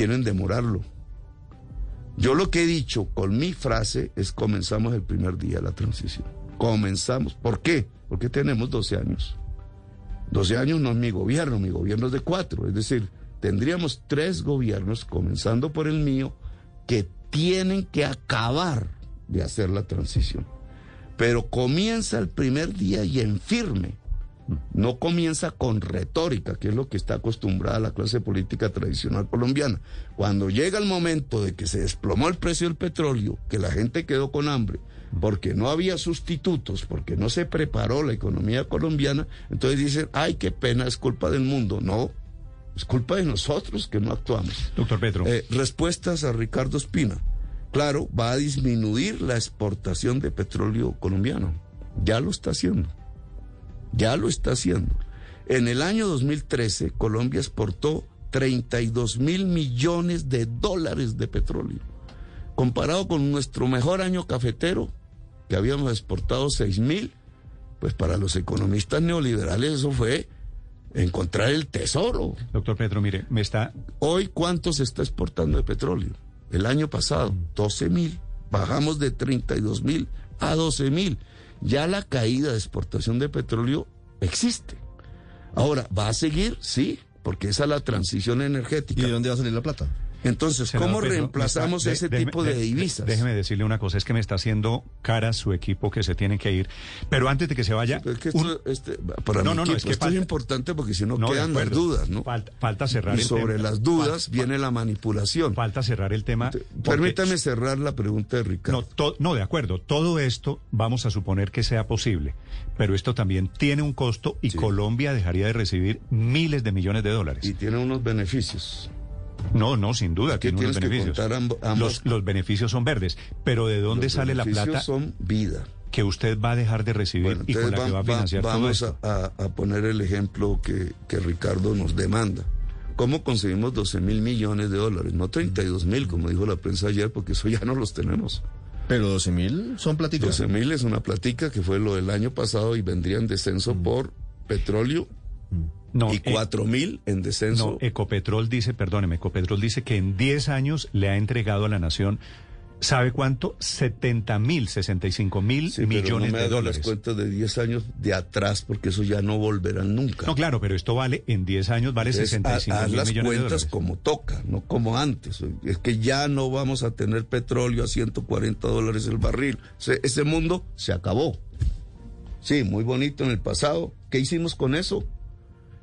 quieren demorarlo. Yo lo que he dicho con mi frase es comenzamos el primer día de la transición. Comenzamos. ¿Por qué? Porque tenemos 12 años. 12 años no es mi gobierno, mi gobierno es de cuatro. Es decir, tendríamos tres gobiernos, comenzando por el mío, que tienen que acabar de hacer la transición. Pero comienza el primer día y en firme. No comienza con retórica, que es lo que está acostumbrada la clase política tradicional colombiana. Cuando llega el momento de que se desplomó el precio del petróleo, que la gente quedó con hambre, porque no había sustitutos, porque no se preparó la economía colombiana, entonces dicen, ay, qué pena, es culpa del mundo. No, es culpa de nosotros que no actuamos. Doctor Petro. Eh, respuestas a Ricardo Espina. Claro, va a disminuir la exportación de petróleo colombiano. Ya lo está haciendo. Ya lo está haciendo. En el año 2013, Colombia exportó 32 mil millones de dólares de petróleo. Comparado con nuestro mejor año cafetero, que habíamos exportado 6 mil, pues para los economistas neoliberales eso fue encontrar el tesoro. Doctor Petro, mire, me está... Hoy, ¿cuánto se está exportando de petróleo? El año pasado, 12 mil. Bajamos de 32 mil a 12 mil. Ya la caída de exportación de petróleo existe. Ahora, ¿va a seguir? Sí, porque esa es la transición energética. ¿Y de dónde va a salir la plata? Entonces, Senador ¿cómo reemplazamos ese tipo de- de divisas? Déjeme decirle una cosa, es que me está haciendo cara su equipo que se tiene que ir. Pero antes de que se vaya... Es que un- esto, este, para No, no, no, es que esto falta- es importante porque si no, quedan las dudas, ¿no? Falta, falta cerrar Y el sobre tema. las dudas viene la manipulación. Falta cerrar el tema. porque- Permítame cerrar la pregunta de Ricardo. No, to- no, de acuerdo. Todo esto vamos a suponer que sea posible, pero esto también tiene un costo y Sí. Colombia dejaría de recibir miles de millones de dólares. Y tiene unos beneficios. No, no, sin duda, que tiene unos tienes que beneficios. amb- ambos- los, los beneficios son verdes, pero ¿de dónde Los sale la beneficios plata son vida. que usted va a dejar de recibir Bueno, y con entonces la que va a va- financiar todo vamos esto? a, a- a poner el ejemplo que, que Ricardo nos demanda. ¿Cómo conseguimos 12 mil millones de dólares? No 32 mil, como dijo la prensa ayer, porque eso ya no los tenemos. Pero 12 mil son platicas. 12 mil es una platica que fue lo del año pasado y vendría en descenso por petróleo No, y eh, 4 mil en descenso. No, Ecopetrol dice, perdóneme, Ecopetrol dice que en 10 años le ha entregado a la nación, ¿sabe cuánto? 70 mil, 65 mil Sí, pero millones no me de haga las dólares. cuentas de 10 años de atrás, porque eso ya no volverán nunca. No, claro, pero esto vale, en 10 años vale Entonces, 65 haz mil las millones de cuentas dólares. como toca, no como antes. Es que ya no vamos a tener petróleo a 140 dólares el barril. Ese, ese mundo se acabó. Sí, muy bonito en el pasado. ¿Qué hicimos con eso?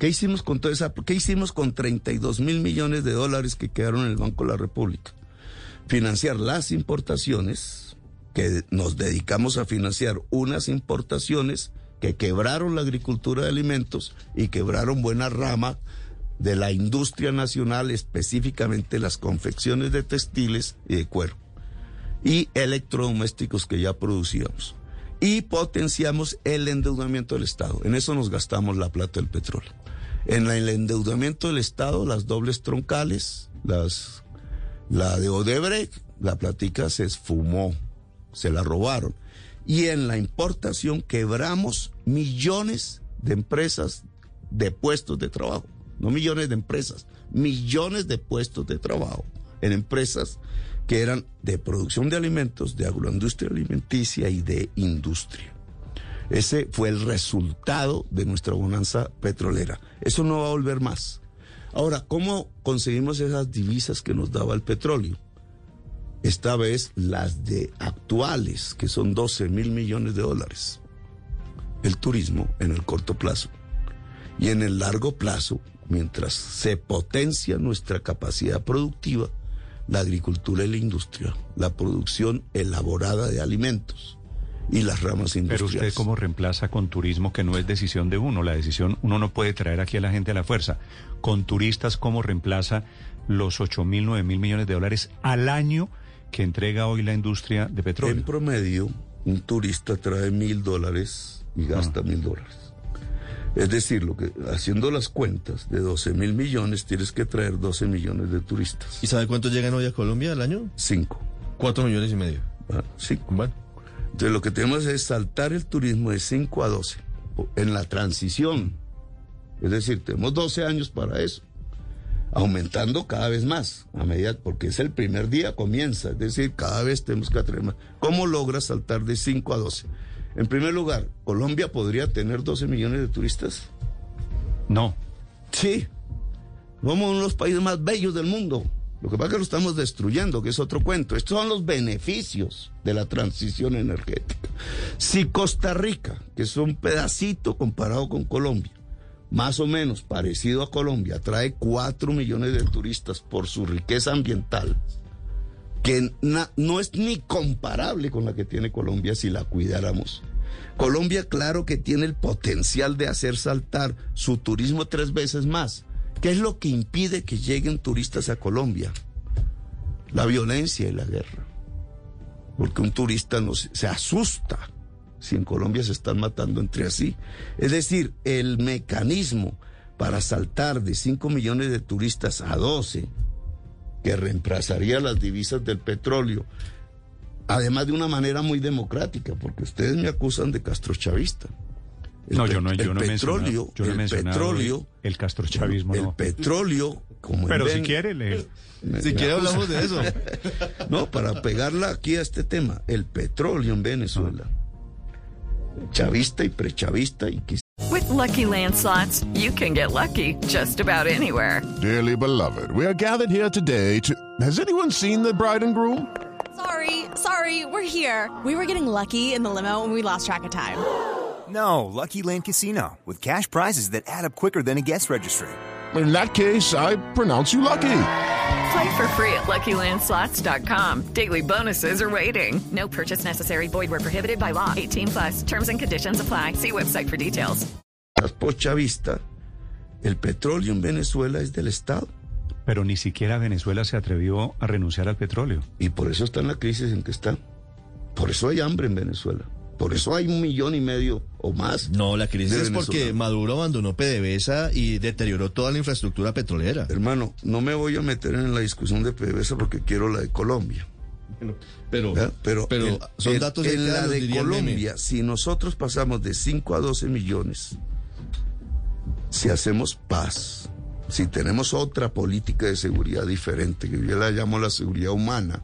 ¿Qué hicimos con toda esa? ¿Qué hicimos con 32 mil millones de dólares que quedaron en el Banco de la República? Financiar las importaciones, que nos dedicamos a financiar unas importaciones que quebraron la agricultura de alimentos y quebraron buena rama de la industria nacional, específicamente las confecciones de textiles y de cuero, y electrodomésticos que ya producíamos. Y potenciamos el endeudamiento del Estado. En eso nos gastamos la plata del petróleo. En el endeudamiento del Estado, las dobles troncales, las, la de Odebrecht, la platica se esfumó, se la robaron. Y en la importación quebramos millones de empresas de puestos de trabajo. No millones de empresas, millones de puestos de trabajo en empresas que eran de producción de alimentos, de agroindustria alimenticia y de industria. Ese fue el resultado de nuestra bonanza petrolera. Eso no va a volver más. Ahora, ¿cómo conseguimos esas divisas que nos daba el petróleo? Esta vez las de actuales, que son 12 mil millones de dólares. El turismo en el corto plazo. Y en el largo plazo, mientras se potencia nuestra capacidad productiva, la agricultura y la industria, la producción elaborada de alimentos y las ramas Pero industriales. usted cómo reemplaza con turismo que no es decisión de uno, la decisión uno no puede traer aquí a la gente a la fuerza. Con turistas, ¿cómo reemplaza los 8 mil, 9 mil millones de dólares al año que entrega hoy la industria de En petróleo? promedio, un turista trae mil dólares y gasta mil dólares. Es decir, lo que haciendo las cuentas de 12 mil millones, tienes que traer 12 millones de turistas. ¿Y sabe cuántos llegan hoy a Colombia al año? Cinco. Cuatro millones y medio. ¿verdad? Cinco. Bueno. Entonces lo que tenemos es saltar el turismo de 5 a 12 en la transición. Es decir, tenemos 12 años para eso. aumentando cada vez más, a medida, porque es el primer día, comienza, es decir, cada vez tenemos que atrever más. ¿Cómo logra saltar de 5 a 12? En primer lugar, ¿Colombia podría tener 12 millones de turistas? No. Sí. Somos uno de los países más bellos del mundo. Lo que pasa es que lo estamos destruyendo, que es otro cuento. Estos son los beneficios de la transición energética. Si Costa Rica, que es un pedacito comparado con Colombia, más o menos parecido a Colombia, trae 4 millones de turistas por su riqueza ambiental, que no es ni comparable con la que tiene Colombia si la cuidáramos. Colombia, claro que tiene el potencial de hacer saltar su turismo tres veces más. ¿Qué es lo que impide que lleguen turistas a Colombia? La violencia y la guerra. Porque un turista no se, se asusta si en Colombia se están matando entre sí. Es decir, el mecanismo para saltar de 5 millones de turistas a 12, que reemplazaría las divisas del petróleo, además de una manera muy democrática, porque ustedes me acusan de castrochavista. El no, yo no, yo el no petróleo, yo no el petróleo, el castrochavismo el no. petróleo, como Pero ven, si quiere, le... Si quiere hablamos de eso. No, para pegarla aquí a este tema, el petróleo en Venezuela, chavista y prechavista y quizás With Lucky Land slots, you can get lucky just about anywhere. Dearly beloved, we are gathered here today to. Has anyone seen the bride and groom? Sorry, sorry, we're here. We were getting lucky in the limo and we lost track of time. No, Lucky Land Casino, with cash prizes that add up quicker than a guest registry. In that case, I pronounce you lucky. Play for free at LuckyLandSlots.com. Daily bonuses are waiting. No purchase necessary. Void where prohibited by law. 18 plus. Terms and conditions apply. See website for details. pochavista, el petróleo en Venezuela es del Estado. Pero ni siquiera Venezuela se atrevió a renunciar al petróleo. Y por eso está en la crisis en que está. Por eso hay hambre en Venezuela. Por eso hay un millón y medio o más. No, la crisis es porque. Maduro abandonó PDVSA y deterioró toda la infraestructura petrolera. Hermano, no me voy a meter en la discusión de PDVSA porque quiero la de Colombia. Pero, ¿verdad? Pero, pero en- son en- datos en la de el. Colombia, si nosotros pasamos de 5 a 12 millones, si hacemos paz, si tenemos otra política de seguridad diferente, que yo la llamo la seguridad humana,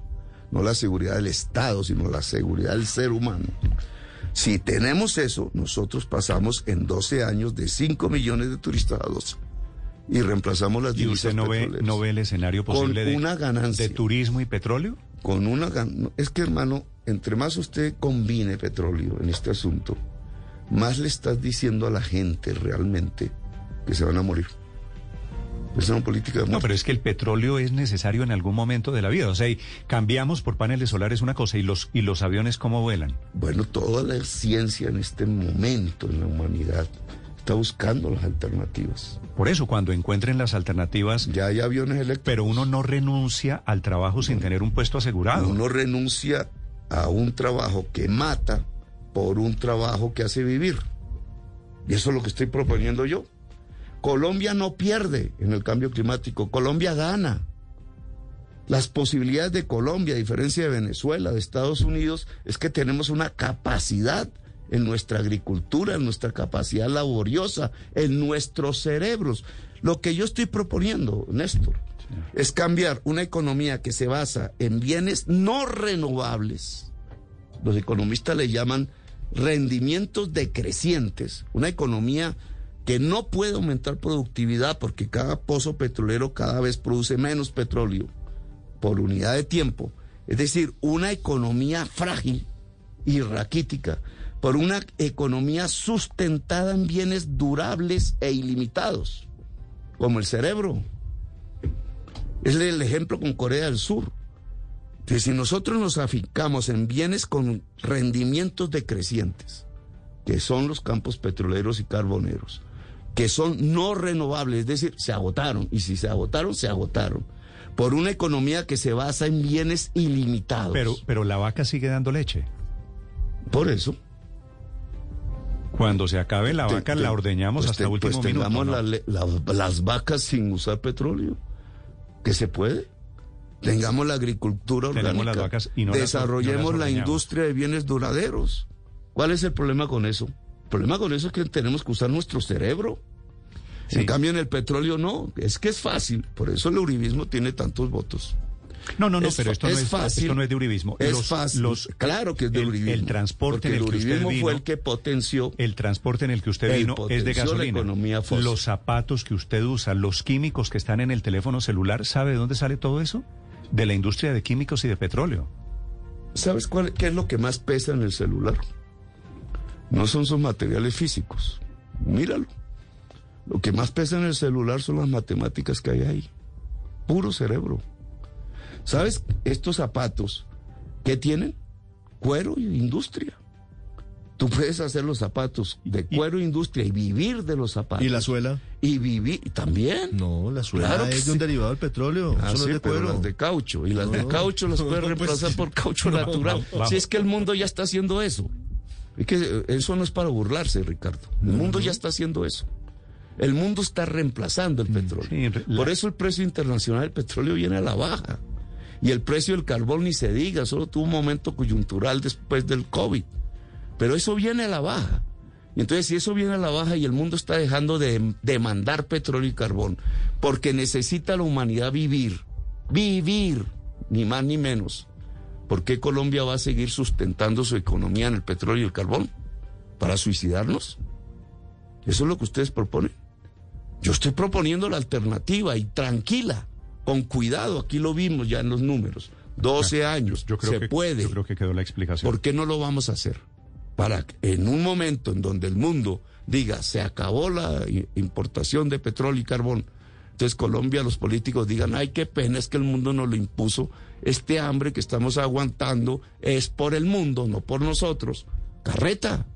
no la seguridad del Estado, sino la seguridad del ser humano. Si tenemos eso, nosotros pasamos en 12 años de 5 millones de turistas a 12 y reemplazamos las ¿Y divisas usted no ve, no ve el escenario Con posible de, una ganancia. de turismo y petróleo? con una es que hermano, entre más usted combine petróleo en este asunto, más le estás diciendo a la gente realmente que se van a morir. Es una política de No, pero es que el petróleo es necesario en algún momento de la vida. O sea, y cambiamos por paneles solares una cosa y los, y los aviones cómo vuelan. Bueno, toda la ciencia en este momento en la humanidad está buscando las alternativas. Por eso, cuando encuentren las alternativas, Ya hay aviones eléctricos. pero uno no renuncia al trabajo sin tener un puesto asegurado. Uno renuncia a un trabajo que mata por un trabajo que hace vivir. Y eso es lo que estoy proponiendo yo. Colombia no pierde en el cambio climático, Colombia gana. Las posibilidades de Colombia, a diferencia de Venezuela, de Estados Unidos, es que tenemos una capacidad en nuestra agricultura, en nuestra capacidad laboriosa, en nuestros cerebros. Lo que yo estoy proponiendo, Néstor, es cambiar una economía que se basa en bienes no renovables. Los economistas le llaman rendimientos decrecientes, una economía que no puede aumentar productividad porque cada pozo petrolero cada vez produce menos petróleo por unidad de tiempo. Es decir, una economía frágil y raquítica por una economía sustentada en bienes durables e ilimitados, como el cerebro. Es el ejemplo con Corea del Sur. Que si nosotros nos afincamos en bienes con rendimientos decrecientes, que son los campos petroleros y carboneros, que son no renovables, es decir, se agotaron, y si se agotaron, se agotaron, por una economía que se basa en bienes ilimitados. Pero, pero la vaca sigue dando leche. por eso. Cuando se acabe la vaca, te- la ordeñamos pues hasta te- último pues minuto. tengamos ¿no? la la- las vacas sin usar petróleo, que se puede. Tengamos la agricultura orgánica. las vacas y no las- desarrollemos no las la industria de bienes duraderos. ¿Cuál es el problema con eso? El problema con eso es que tenemos que usar nuestro cerebro. Sí. En cambio, en el petróleo no. Es que es fácil. Por eso el uribismo tiene tantos votos. No, no, no, Es pero esto, no es fácil. esto no es de uribismo. Es Los- fácil. los- claro que es de el- uribismo. El, transporte en el, el que usted vino, fue el que potenció. el transporte en el que usted vino es de la gasolina. economía fósil. Los zapatos que usted usa, los químicos que están en el teléfono celular, ¿sabe de dónde sale todo eso? De la industria de químicos y de petróleo. ¿Sabes cuál, qué es lo que más pesa en el celular? No son sus materiales físicos. Míralo. Lo que más pesa en el celular son las matemáticas que hay ahí. Puro cerebro. ¿Sabes? Estos zapatos, ¿qué tienen? Cuero y industria. Tú puedes hacer los zapatos de cuero e industria y vivir de los zapatos. ¿Y la suela? Y vivir también. No, la suela Claro es de un sí. derivado del petróleo. Ah, Eso no sí, de pero cuero. las de caucho. Y las de caucho las puedes No, pues, reemplazar por caucho natural. Si es que el mundo ya está haciendo eso. Es que eh, eso no es para burlarse, Ricardo. El mundo ya está haciendo eso. El mundo está reemplazando el petróleo. sí, re- la- Por eso el precio internacional del petróleo viene a la baja. Y el precio del carbón ni se diga, solo tuvo un momento coyuntural después del COVID. Pero eso viene a la baja. Y entonces, si eso viene a la baja y el mundo está dejando de demandar petróleo y carbón, porque necesita la humanidad vivir, vivir, ni más ni menos, ¿por qué Colombia va a seguir sustentando su economía en el petróleo y el carbón? ¿Para suicidarnos? ¿Eso es lo que ustedes proponen? Yo estoy proponiendo la alternativa y tranquila, con cuidado, aquí lo vimos ya en los números, 12 años, Yo creo se que, puede. Yo creo que quedó la explicación. ¿Por qué no lo vamos a hacer? Para que en un momento en donde el mundo diga se acabó la importación de petróleo y carbón, entonces Colombia, los políticos digan, ay, qué pena, es que el mundo nos lo impuso, este hambre que estamos aguantando es por el mundo, no por nosotros. Carreta,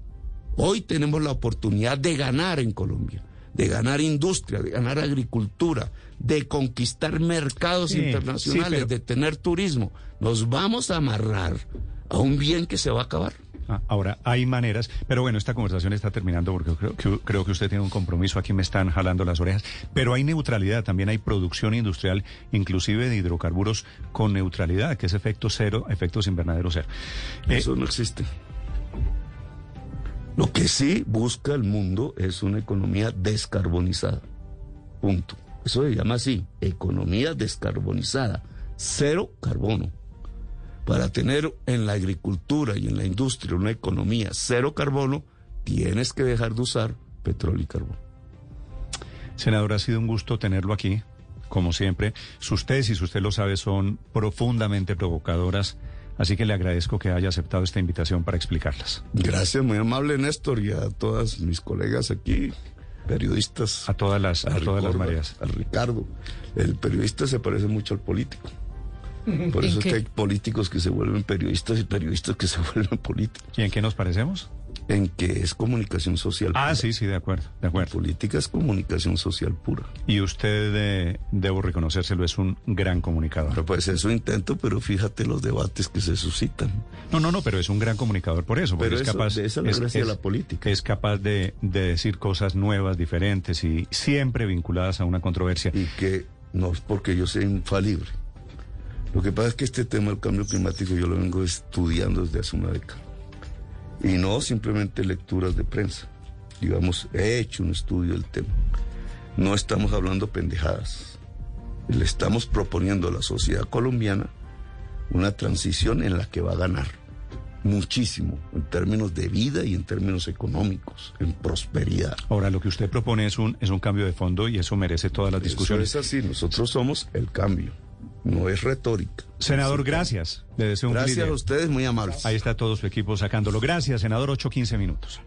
hoy tenemos la oportunidad de ganar en Colombia, de ganar industria, de ganar agricultura, de conquistar mercados Sí, sí, internacionales, pero- de tener turismo. Nos vamos a amarrar a un bien que se va a acabar. Ah, Ahora, hay maneras, pero bueno, esta conversación está terminando porque creo que, usted tiene un compromiso, aquí me están jalando las orejas, pero hay neutralidad, también hay producción industrial, inclusive de hidrocarburos con neutralidad, que es efecto cero, efectos invernadero cero. Eh, Eso no existe. Lo que sí busca el mundo es una economía descarbonizada. Punto. Eso se llama así, economía descarbonizada, cero carbono. Para tener en la agricultura y en la industria una economía cero carbono, tienes que dejar de usar petróleo y carbón. Senador, ha sido un gusto tenerlo aquí, como siempre. Sus tesis, usted lo sabe, son profundamente provocadoras, así que le agradezco que haya aceptado esta invitación para explicarlas. Gracias, muy amable Néstor, y a todas mis colegas aquí, periodistas. A todas las, a todas las mareas. A Ricardo. El periodista se parece mucho al político. Por eso es que hay políticos que se vuelven periodistas y periodistas que se vuelven políticos. ¿Y en qué nos parecemos? En que es comunicación social. Ah, pura. sí, sí, de acuerdo, de La acuerdo. política es comunicación social pura. Y usted, eh, debo reconocérselo, es un gran comunicador. Pero pues eso intento, pero fíjate los debates que se suscitan. No, no, no, pero es un gran comunicador por eso, porque Pero es eso- capaz. de esa es la es, gracia de es- la política. Es capaz de, de decir cosas nuevas, diferentes y siempre vinculadas a una controversia. Y que no es porque yo sea infalible. Lo que pasa es que este tema del cambio climático yo lo vengo estudiando desde hace una década. Y no simplemente lecturas de prensa. Digamos, he hecho un estudio del tema. No estamos hablando pendejadas. Le estamos proponiendo a la sociedad colombiana una transición en la que va a ganar muchísimo en términos de vida y en términos económicos, en prosperidad. Ahora, lo que usted propone es un, es un cambio de fondo y eso merece todas las discusiones. Eso es así, nosotros somos el cambio, no es retórica. Senador, gracias. Le deseo un cambio. feliz Gracias a ustedes, muy amables. Ahí está todo su equipo sacándolo. Gracias, senador. 8-15 minutos.